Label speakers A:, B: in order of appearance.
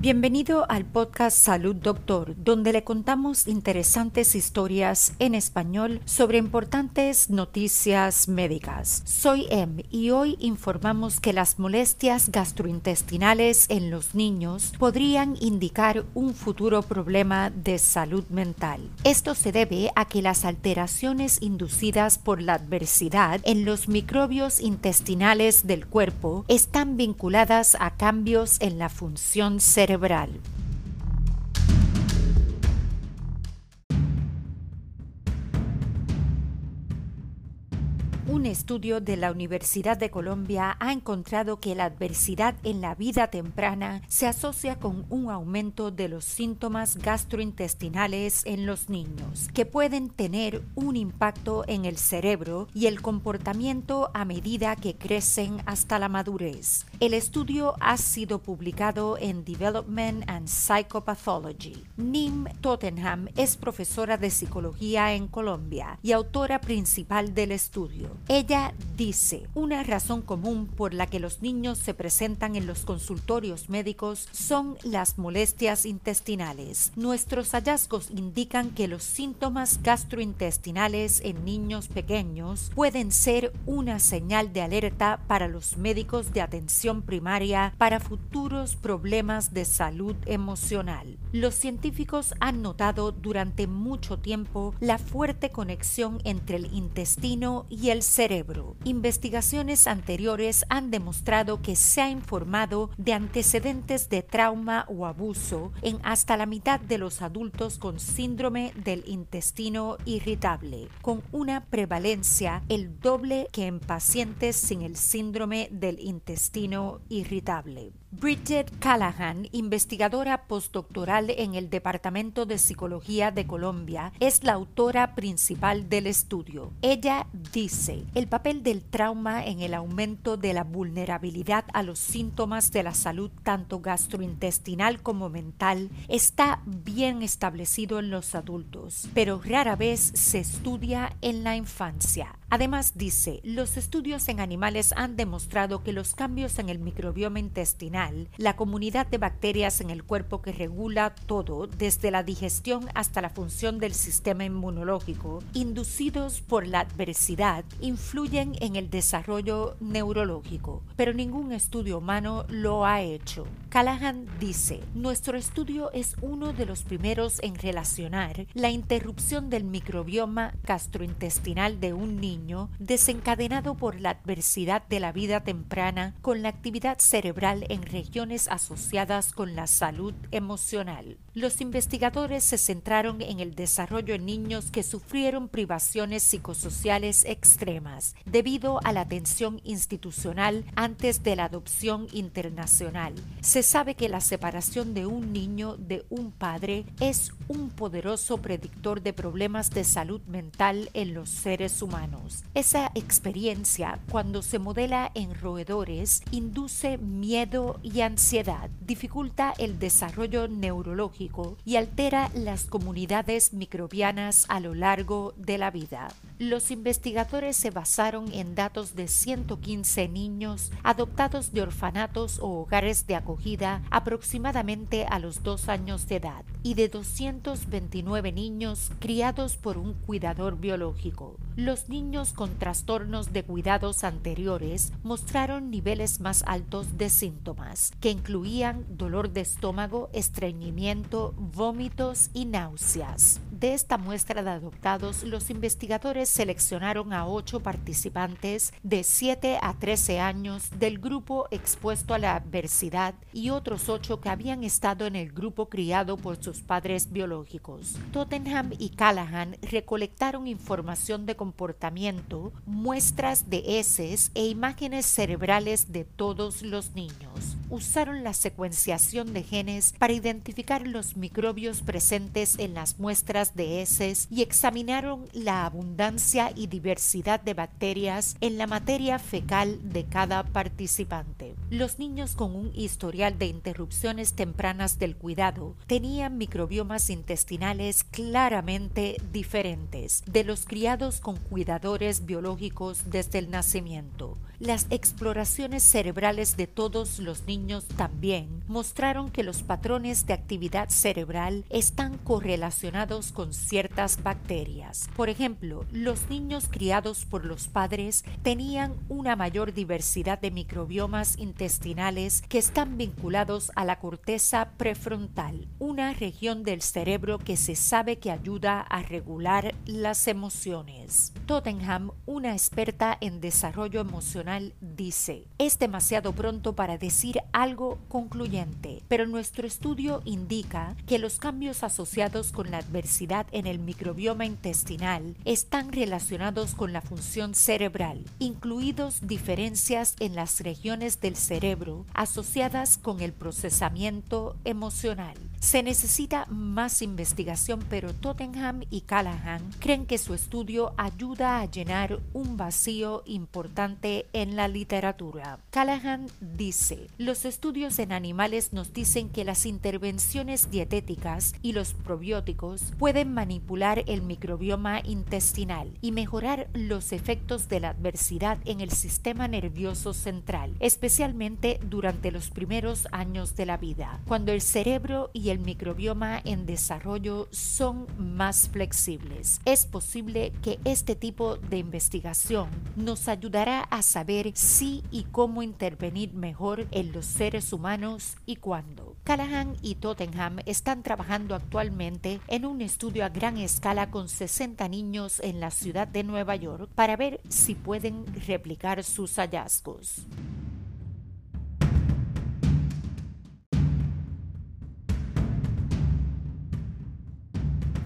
A: Bienvenido al podcast Salud Doctor, donde le contamos interesantes historias en español sobre importantes noticias médicas. Soy Em y hoy informamos que las molestias gastrointestinales en los niños podrían indicar un futuro problema de salud mental. Esto se debe a que las alteraciones inducidas por la adversidad en los microbios intestinales del cuerpo están vinculadas a cambios en la función cerebral cerebral. Un estudio de la Universidad de Colombia ha encontrado que la adversidad en la vida temprana se asocia con un aumento de los síntomas gastrointestinales en los niños, que pueden tener un impacto en el cerebro y el comportamiento a medida que crecen hasta la madurez. El estudio ha sido publicado en Development and Psychopathology. Nim Tottenham es profesora de psicología en Colombia y autora principal del estudio. Ella dice, una razón común por la que los niños se presentan en los consultorios médicos son las molestias intestinales. Nuestros hallazgos indican que los síntomas gastrointestinales en niños pequeños pueden ser una señal de alerta para los médicos de atención primaria para futuros problemas de salud emocional. Los científicos han notado durante mucho tiempo la fuerte conexión entre el intestino y el cerebro. Investigaciones anteriores han demostrado que se ha informado de antecedentes de trauma o abuso en hasta la mitad de los adultos con síndrome del intestino irritable, con una prevalencia el doble que en pacientes sin el síndrome del intestino irritable. Bridget Callahan, investigadora postdoctoral en el Departamento de Psicología de Colombia, es la autora principal del estudio. Ella dice, el papel del trauma en el aumento de la vulnerabilidad a los síntomas de la salud tanto gastrointestinal como mental está bien establecido en los adultos, pero rara vez se estudia en la infancia. Además dice, los estudios en animales han demostrado que los cambios en el microbioma intestinal, la comunidad de bacterias en el cuerpo que regula todo, desde la digestión hasta la función del sistema inmunológico, inducidos por la adversidad, influyen en el desarrollo neurológico, pero ningún estudio humano lo ha hecho. Callahan dice, nuestro estudio es uno de los primeros en relacionar la interrupción del microbioma gastrointestinal de un niño desencadenado por la adversidad de la vida temprana con la actividad cerebral en regiones asociadas con la salud emocional. Los investigadores se centraron en el desarrollo en niños que sufrieron privaciones psicosociales extremas debido a la atención institucional antes de la adopción internacional. Se sabe que la separación de un niño de un padre es un poderoso predictor de problemas de salud mental en los seres humanos. Esa experiencia, cuando se modela en roedores, induce miedo y ansiedad, dificulta el desarrollo neurológico y altera las comunidades microbianas a lo largo de la vida. Los investigadores se basaron en datos de 115 niños adoptados de orfanatos o hogares de acogida aproximadamente a los dos años de edad y de 229 niños criados por un cuidador biológico. Los niños con trastornos de cuidados anteriores mostraron niveles más altos de síntomas, que incluían dolor de estómago, estreñimiento, vómitos y náuseas. De esta muestra de adoptados, los investigadores seleccionaron a ocho participantes de 7 a 13 años del grupo expuesto a la adversidad y otros ocho que habían estado en el grupo criado por sus padres biológicos. Tottenham y Callahan recolectaron información de comportamiento, muestras de heces e imágenes cerebrales de todos los niños. Usaron la secuenciación de genes para identificar los microbios presentes en las muestras de heces y examinaron la abundancia y diversidad de bacterias en la materia fecal de cada participante. Los niños con un historial de interrupciones tempranas del cuidado tenían microbiomas intestinales claramente diferentes de los criados con cuidadores biológicos desde el nacimiento. Las exploraciones cerebrales de todos los niños también mostraron que los patrones de actividad cerebral están correlacionados con ciertas bacterias. Por ejemplo, los niños criados por los padres tenían una mayor diversidad de microbiomas intestinales que están vinculados a la corteza prefrontal, una región del cerebro que se sabe que ayuda a regular las emociones. Tottenham, una experta en desarrollo emocional, dice, es demasiado pronto para decir algo concluyente, pero nuestro estudio indica que los cambios asociados con la adversidad en el microbioma intestinal están relacionados con la función cerebral, incluidos diferencias en las regiones del cerebro asociadas con el procesamiento emocional. Se necesita más investigación, pero Tottenham y Callahan creen que su estudio ayuda a llenar un vacío importante en la literatura. Callahan dice, los estudios en animales nos dicen que las intervenciones dietéticas y los probióticos pueden manipular el microbioma intestinal y mejorar los efectos de la adversidad en el sistema nervioso central, especialmente durante los primeros años de la vida, cuando el cerebro el microbioma en desarrollo son más flexibles. Es posible que este tipo de investigación nos ayudará a saber si y cómo intervenir mejor en los seres humanos y cuándo. Callahan y Tottenham están trabajando actualmente en un estudio a gran escala con 60 niños en la ciudad de Nueva York para ver si pueden replicar sus hallazgos.